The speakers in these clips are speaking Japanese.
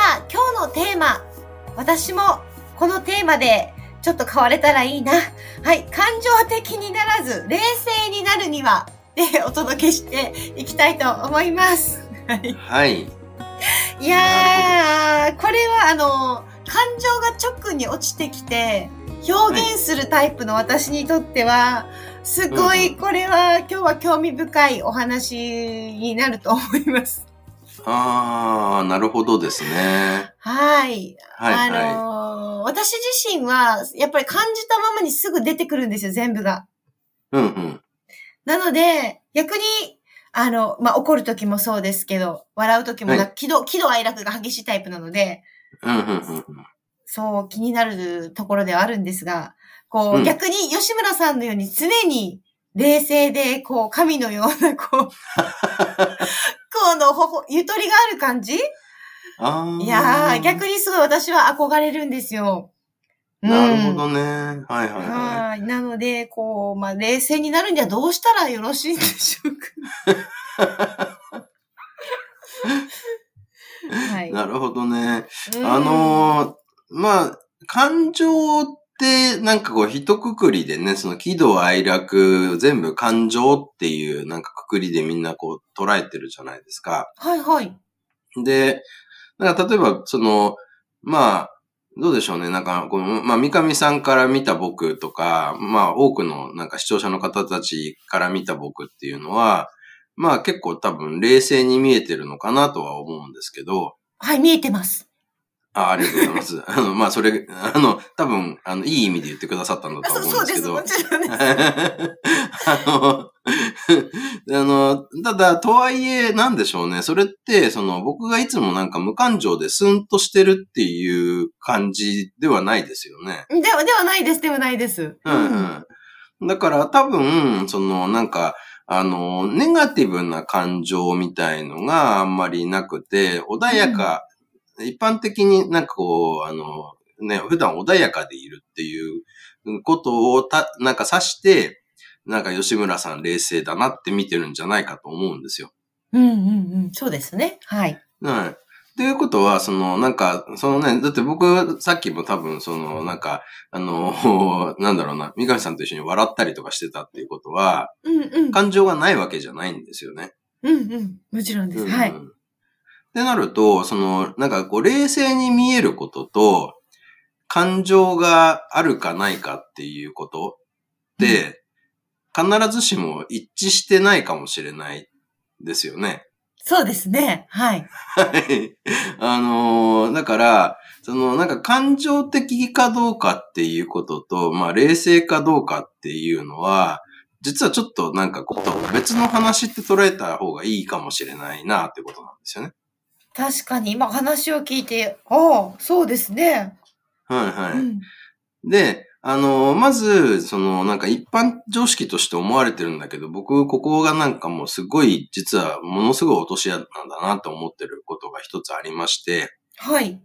あ今日のテーマ私もこのテーマでちょっと変われたらいいな。はい。感情的にならず、冷静になるには、で、お届けしていきたいと思います。はい。はい。いやー、これはあの、感情が直に落ちてきて、表現するタイプの私にとっては、すごうんい、これは今日は興味深いお話になると思います。あー、なるほどですね。はい。はい、あはのー私自身は、やっぱり感じたままにすぐ出てくるんですよ、全部が。い。うんうん。なので、逆に、あの、まあ、怒る時もそうですけど、笑う時もな、は喜怒、喜怒哀楽が激しいタイプなので、うんうんうんうん。そう気になるところではあるんですが、こう、うん逆に吉村さんのように常に冷静で、こう、神のような、こう、このほほ、ゆとりがある感じ？あー。いやー、逆にすごい私は憧れるんですよ。なるほうんどね。はいはいははい。なので、こう、まあ、冷静になるにはどうしたらよろしいんでしょうか。はいい。。なるほどね。うんあのー、まあ、感情って、なんかこう、一括りでね、その喜怒哀楽、全部感情っていう、なんかくくりでみんなこう、捉えてるじゃないですか。はいはい。で、なんか例えば、その、まあ、どうでしょうね。なんか、この、まあ、三上さんから見た僕とか、まあ、多くの、なんか視聴者の方たちから見た僕っていうのは、まあ、結構多分冷静に見えてるのかなとは思うんですけど、はい、見えてます。あありがとうございます。あの、まあ、それ、あの、多分、あの、いい意味で言ってくださったんだあとそうそうです。思うんですけど。もちろんです。あの、あの、ただ、とはいえ、なんでしょうね。それって、その、僕がいつもなんか無感情でスンとしてるっていう感じではないですよね。では、ではないです。ではないです。うん、うん。だから多分、その、なんか、あの、ネガティブな感情みたいのがあんまりなくて、穏やか、一般的になんかこう、あの、ね、普段穏やかでいるっていうことをた、なんか指して、なんか吉村さん冷静だなって見てるんじゃないかと思うんですよ。うんうんうん。そうですね。はい。はい。っていうことは、その、なんか、そのね、だって僕、さっきも多分、その、なんか、あの、なんだろうな、三上さんと一緒に笑ったりとかしてたっていうことは、うんうん。感情がないわけじゃないんですよね。うんうん。もちろんです。うんはい。ってなると、その、なんかこう、冷静に見えることと、感情があるかないかっていうことって、必ずしも一致してないかもしれないですよね。そうですね。はい。はい。あのーだから、その、なんか感情的かどうかっていうことと、まあ、冷静かどうかっていうのは、実はちょっとなんかこう、別の話って捉えた方がいいかもしれないなってことなんですよね。確かに、今話を聞いて、ああ、そうですね。はいはい。うん。で、あのーまず、その、なんか一般常識として思われてるんだけど、僕、ここがなんかもうすごい、実はものすごい落とし穴なんだなと思ってることが一つありまして、はい。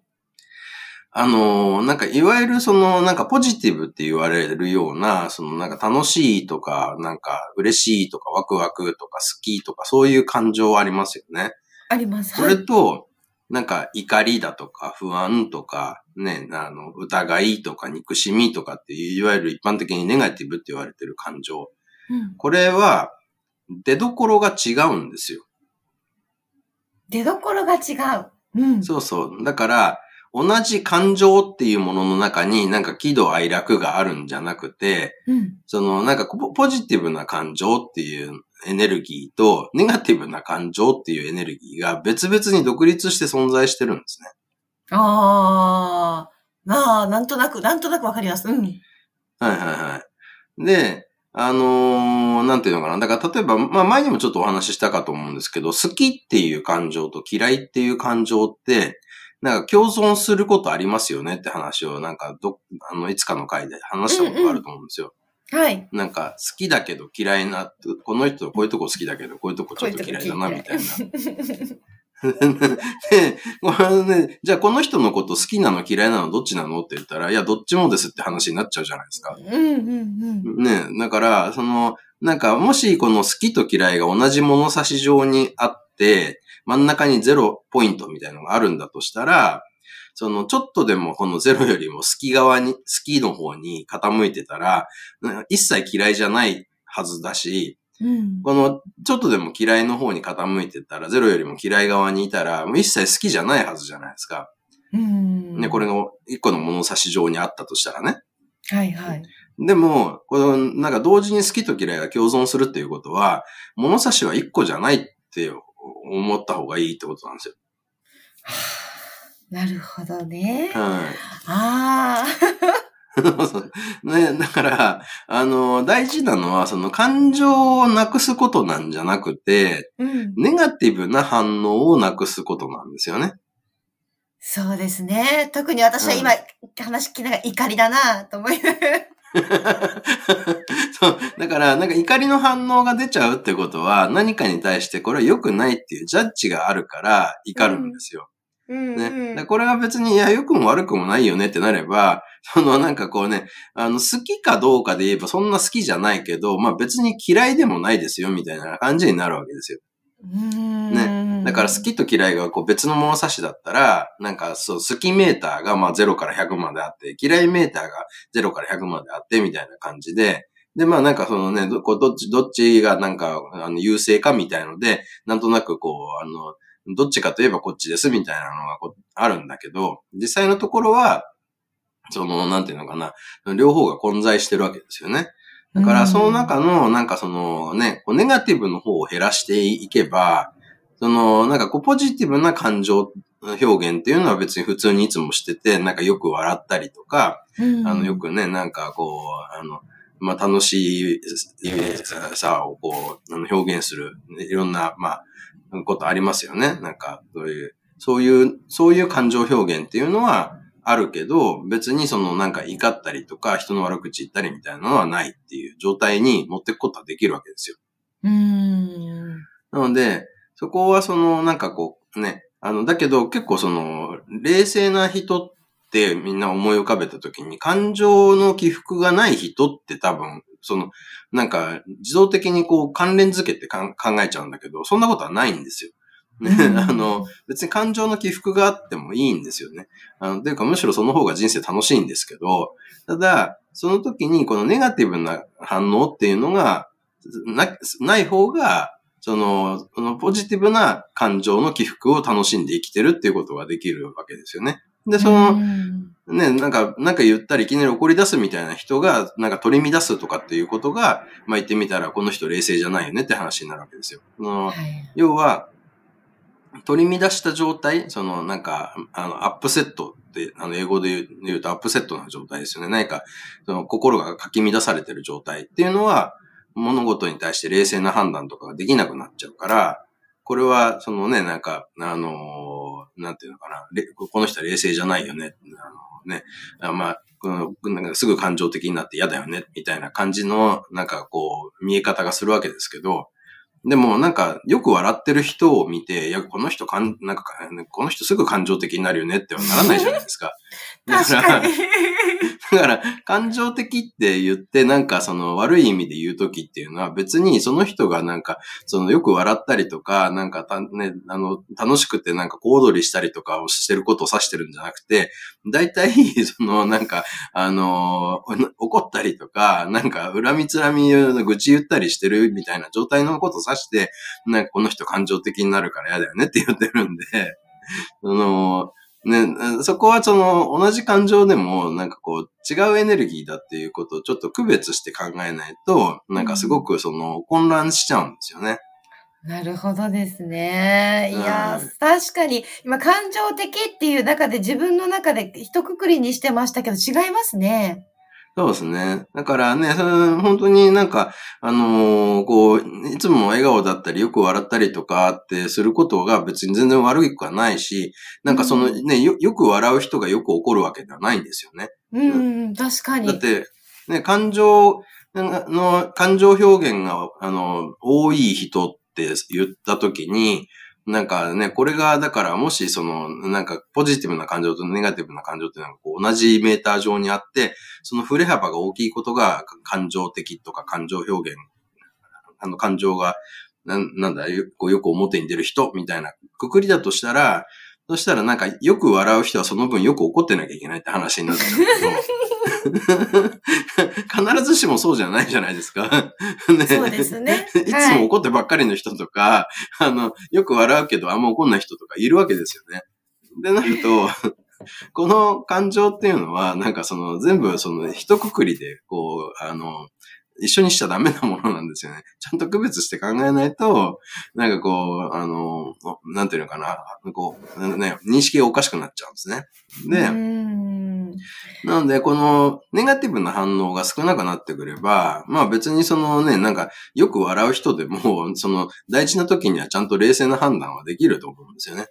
あのーなんかいわゆるその、なんかポジティブって言われるような、そのなんか楽しいとか、なんか嬉しいとかワクワクとか好きとかそういう感情ありますよね。あります。それと、なんか怒りだとか不安とか、ね、あの、疑いとか憎しみとかっていう、いわゆる一般的にネガティブって言われてる感情。うん。これは、出所が違うんですよ。出所が違う。うん。そうそう。だから、同じ感情っていうものの中になんか喜怒哀楽があるんじゃなくて、うん。そのなんかポポジティブな感情っていうエネルギーと、ネガティブな感情っていうエネルギーが別々に独立して存在してるんですね。ああ、まあ、なんとなく、なんとなくわかります。うん。はいはいはい。で、あのーなんていうのかな。だから例えば、まあ前にもちょっとお話ししたかと思うんですけど、好きっていう感情と嫌いっていう感情って、なんか共存することありますよねって話を、なんかど、あの、いつかの回で話したことがあると思うんですよ。はい。なんか、好きだけど嫌いな、この人こういうとこ好きだけど、こういうとこちょっと嫌いだな、みたいな。で、これね、じゃあこの人のこと好きなの嫌いなのどっちなのって言ったら、いや、どっちもですって話になっちゃうじゃないですか。うんうんうん。ね、だから、その、なんか、もしこの好きと嫌いが同じ物差し上にあって、真ん中にゼロポイントみたいなのがあるんだとしたら、その、ちょっとでもこのゼロよりも好き側に、好きの方に傾いてたら、うん一切嫌いじゃないはずだし、うんこの、ちょっとでも嫌いの方に傾いてたら、ゼロよりも嫌い側にいたら、もう一切好きじゃないはずじゃないですか。うんね、これが一個の物差し上にあったとしたらね。はいはい。でも、この、なんか同時に好きと嫌いが共存するっていうことは、物差しは一個じゃないって思った方がいいってことなんですよ。なるほどね。はああ。い。ね、だから、あの、大事なのは、その感情をなくすことなんじゃなくて、うん。ネガティブな反応をなくすことなんですよね。そうですね。特に私は今、話聞きながら怒りだなと思いながら。そう。だから、なんか怒りの反応が出ちゃうってことは、何かに対してこれは良くないっていうジャッジがあるから怒るんですよ。うんね。うんだからこれは別に、いや、良くも悪くもないよねってなれば、そのなんかこうね、あの、好きかどうかで言えばそんな好きじゃないけど、まあ別に嫌いでもないですよみたいな感じになるわけですよ。うんねだから好きと嫌いがこう別の物差しだったら、なんかそう、好きメーターがまあ0から100まであって、嫌いメーターが0から100まであってみたいな感じで、で、まあなんかそのね、どこうどっち、どっちがなんか、あの、優勢かみたいので、なんとなくこう、あの、どっちかといえばこっちですみたいなのがこうあるんだけど、実際のところは、その、なんていうのかな、両方が混在してるわけですよね。だから、その中の、なんかそのね、こうネガティブの方を減らしていけば、その、なんかこう、ポジティブな感情表現っていうのは別に普通にいつもしてて、なんかよく笑ったりとか、うんあの、よくね、なんかこう、あの、まあ、楽しいさをこう、あの表現する、いろんな、まあ、ことありますよね。なんか、そういう、そういう、そういう感情表現っていうのはあるけど、別にそのなんか怒ったりとか、人の悪口言ったりみたいなのはないっていう状態に持っていくことはできるわけですよ。うん。なので、そこはその、なんかこう、ね、あの、だけど結構その、冷静な人ってみんな思い浮かべたときに、感情の起伏がない人って多分、その、なんか、自動的にこう関連づけて考えちゃうんだけど、そんなことはないんですよ。ね、うん あの、別に感情の起伏があってもいいんですよね。あの、というかむしろその方が人生楽しいんですけど、ただ、その時にこのネガティブな反応っていうのが、な、ない方が、その、そのポジティブな感情の起伏を楽しんで生きてるっていうことができるわけですよね。で、その、うんね、なんか、なんか言ったらいきなり怒り出すみたいな人が、なんか取り乱すとかっていうことが、まあ言ってみたら、この人冷静じゃないよねって話になるわけですよ。はい要は、取り乱した状態、その、なんか、あの、アップセットって、あの、英語で言う言うとアップセットな状態ですよね。何か、その、心がかき乱されてる状態っていうのは、物事に対して冷静な判断とかができなくなっちゃうから、これは、そのね、なんか、あのーなんていうのかな、この人は冷静じゃないよね。あのね、あまあ、このなんかすぐ感情的になって嫌だよね、みたいな感じの、なんかこう、見え方がするわけですけど、でもなんか、よく笑ってる人を見て、いや、この人かん、なんか、この人すぐ感情的になるよねってはならないじゃないですか。だ 確かに。だから、感情的って言って、なんかその悪い意味で言うときっていうのは別にその人がなんか、そのよく笑ったりとか、なんかたね、あの、楽しくてなんか小躍りしたりとかをしてることを指してるんじゃなくて、大体、そのなんか、あの、怒ったりとか、なんか恨みつらみの愚痴言ったりしてるみたいな状態のことを指して、なんかこの人感情的になるから嫌だよねって言ってるんで、その、ね、そこはその同じ感情でもなんかこう違うエネルギーだっていうことをちょっと区別して考えないと、なんかすごくその混乱しちゃうんですよね。なるほどですね。いやうん、確かに、今、感情的っていう中で自分の中で一括りにしてましたけど、違いますね。そうですね。だからね、本当になんか、あのーこう、いつも笑顔だったり、よく笑ったりとかってすることが別に全然悪いくはないし、なんかそのね、よ、よく笑う人がよく怒るわけではないんですよね。うん、うん、確かに。だって、ね、感情の、感情表現が、あの、多い人って言ったときに、なんかね、これが、だから、もし、その、なんか、ポジティブな感情とネガティブな感情っていうのが、こう、同じメーター上にあって、その振れ幅が大きいことが、感情的とか感情表現、あの、感情が、なんなんだ、よく表に出る人、みたいな、くくりだとしたら、そしたらなんか、よく笑う人はその分よく怒ってなきゃいけないって話になっちゃうけど、必ずしもそうじゃないじゃないですか。ねそうですねいつも怒ってばっかりの人とか、あの、よく笑うけどあんま怒んない人とかいるわけですよね。でなると、この感情っていうのは、なんかその全部その一括りで、こう、あの、一緒にしちゃダメなものなんですよね。ちゃんと区別して考えないと、なんかこう、あの、なんていうのかな、こう、ね、認識がおかしくなっちゃうんですね。で、うん。なので、このネガティブな反応が少なくなってくれば、まあ別にそのね、なんかよく笑う人でも、その大事な時にはちゃんと冷静な判断はできると思うんですよね。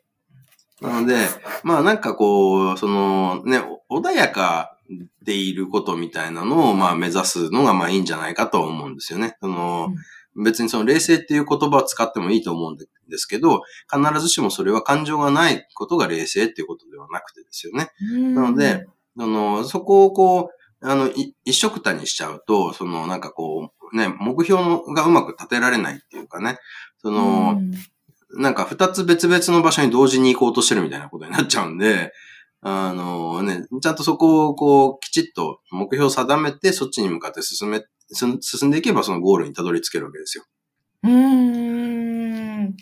なので、まあなんかこう、そのね、穏やかでいることみたいなのをまあ目指すのがまあいいんじゃないかと思うんですよね。その、別にその冷静っていう言葉を使ってもいいと思うんですけど、必ずしもそれは感情がないことが冷静っていうことではなくてですよね。なので、あの、そこをこう、あの、い一緒くたにしちゃうと、その、なんかこう、ね、目標がうまく立てられないっていうかね、その、なんか二つ別々の場所に同時に行こうとしてるみたいなことになっちゃうんで、あのね、ちゃんとそこをこう、きちっと目標を定めて、そっちに向かって進め、進進んでいけばそのゴールにたどり着けるわけですよ。うーん。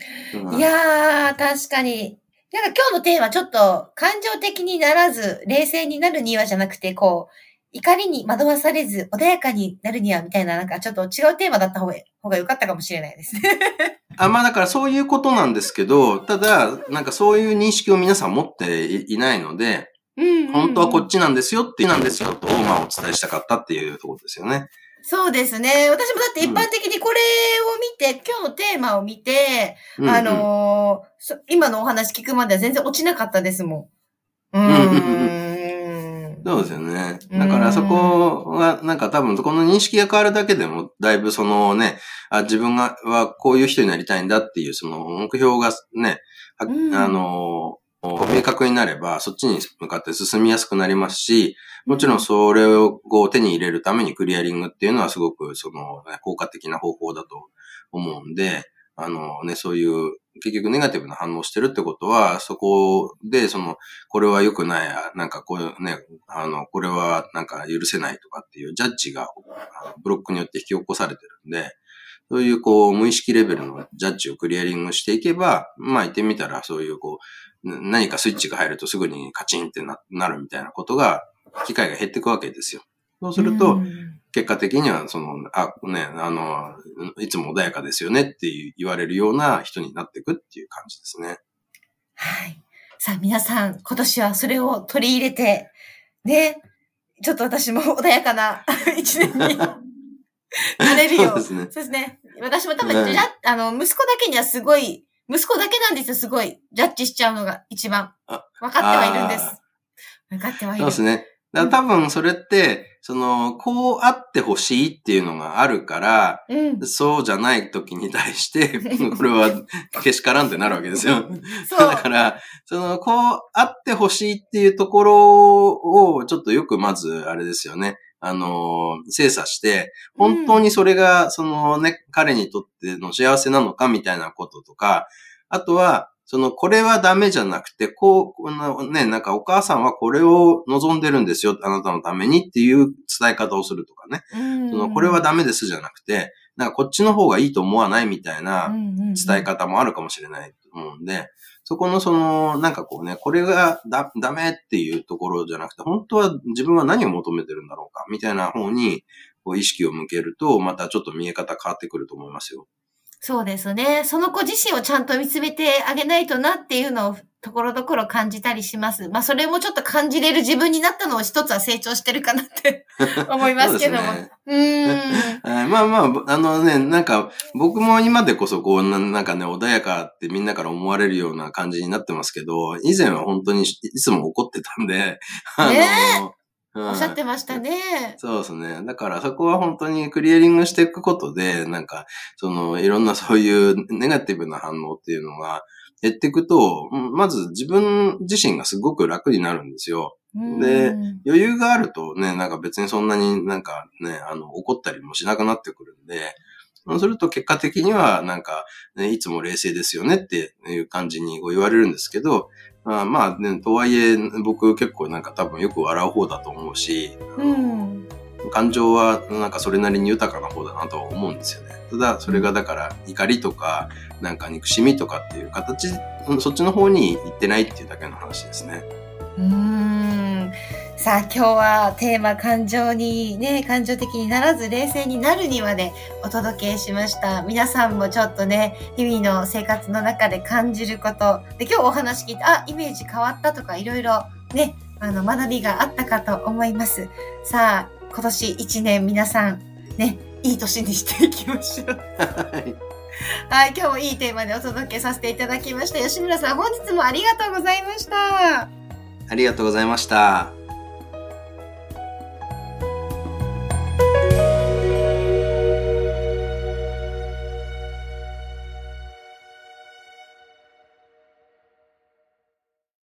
いやー、確かに。なんか今日のテーマちょっと感情的にならず、冷静になるにはじゃなくて、こう、怒りに惑わされず、穏やかになるにはみたいな、なんかちょっと違うテーマだった方が方が良かったかもしれないですね。あ、まあだからそういうことなんですけど、ただ、なんかそういう認識を皆さん持っていないので、うんうんうん本当はこっちなんですよってなんですよと、まあお伝えしたかったっていうところですよね。そうですね。私もだって一般的にこれを見て、今日のテーマを見て、うんうんあのーそ今のお話聞くまでは全然落ちなかったですもん。ううんうんーん。そうですよね。だからそこは、なんか多分この認識が変わるだけでも、だいぶそのね、あ自分がはこういう人になりたいんだっていうその目標がね、あの、明確になれば、そっちに向かって進みやすくなりますし、もちろんそれをこう手に入れるためにクリアリングっていうのはすごくそのね効果的な方法だと思うんで、あのね、そういう結局ネガティブな反応してるってことは、そこでその、これは良くない、なんかこうね、あの、これはなんか許せないとかっていうジャッジがブロックによって引き起こされてるんで、そういうこう無意識レベルのジャッジをクリアリングしていけば、まあ言ってみたらそういうこう、何かスイッチが入るとすぐにカチンってななるみたいなことが、機会が減っていくわけですよ。そうすると、うん結果的には、その、あ、ね、あの、いつも穏やかですよねって言われるような人になっていくっていう感じですね。はい。さあ、皆さん、今年はそれを取り入れて、ね、ちょっと私も穏やかな 一年に なれるよ。そうですね。そうですね。私も多分、はいジャッあの、息子だけにはすごい、息子だけなんですよ、すごい。ジャッジしちゃうのが一番。あ分かってはいるんです。分かってはいる。そうですね。だから多分それって、その、こうあってほしいっていうのがあるから、うん。そうじゃない時に対して、これはけしからんってなるわけですよ。だ。から、その、こうあってほしいっていうところを、ちょっとよくまず、あれですよね。あの、精査して、本当にそれが、そのね、彼にとっての幸せなのかみたいなこととか、あとは、その、これはダメじゃなくて、こう、このね、なんかお母さんはこれを望んでるんですよ、あなたのためにっていう伝え方をするとかね。うんその、これはダメですじゃなくて、なんかこっちの方がいいと思わないみたいな、伝え方もあるかもしれないと思うんで、そこのその、なんかこうね、これがだ、ダメっていうところじゃなくて、本当は自分は何を求めてるんだろうか、みたいな方に、こう意識を向けると、またちょっと見え方変わってくると思いますよ。そうですね。その子自身をちゃんと見つめてあげないとなっていうのをところどころ感じたりします。まあ、それもちょっと感じれる自分になったのを一つは成長してるかなって 思いますけども。そうねん。はいまあまあ、あのね、なんか、僕も今でこそこうな、なんかね、穏やかってみんなから思われるような感じになってますけど、以前は本当にいつも怒ってたんで、あの、ねうんおっしゃってましたね。そうですね。だからそこは本当にクリアリングしていくことで、なんか、その、いろんなそういうネガティブな反応っていうのが減っていくと、うんまず自分自身がすごく楽になるんですよ。でうん余裕があるとね、なんか別にそんなになんかね、あの、怒ったりもしなくなってくるんで、そうすると結果的にはなんか、ね、いつも冷静ですよねっていう感じに言われるんですけど、まあまあね、とはいえ僕結構なんか多分よく笑う方だと思うし、うん。感情はなんかそれなりに豊かな方だなとは思うんですよね。ただ、それがだから怒りとか、なんか憎しみとかっていう形、うんそっちの方に行ってないっていうだけの話ですね。うーん。さあ、今日はテーマ感情にね、感情的にならず冷静になるにまでお届けしました。皆さんもちょっとね、日々の生活の中で感じること。で、今日お話聞いて、あ、イメージ変わったとか、いろいろね、あの、学びがあったかと思います。さあ、今年一年皆さん、ね、いい年にしていきましょう。はいはい、今日もいいテーマでお届けさせていただきました。吉村さん、本日もありがとうございました。ありがとうございました。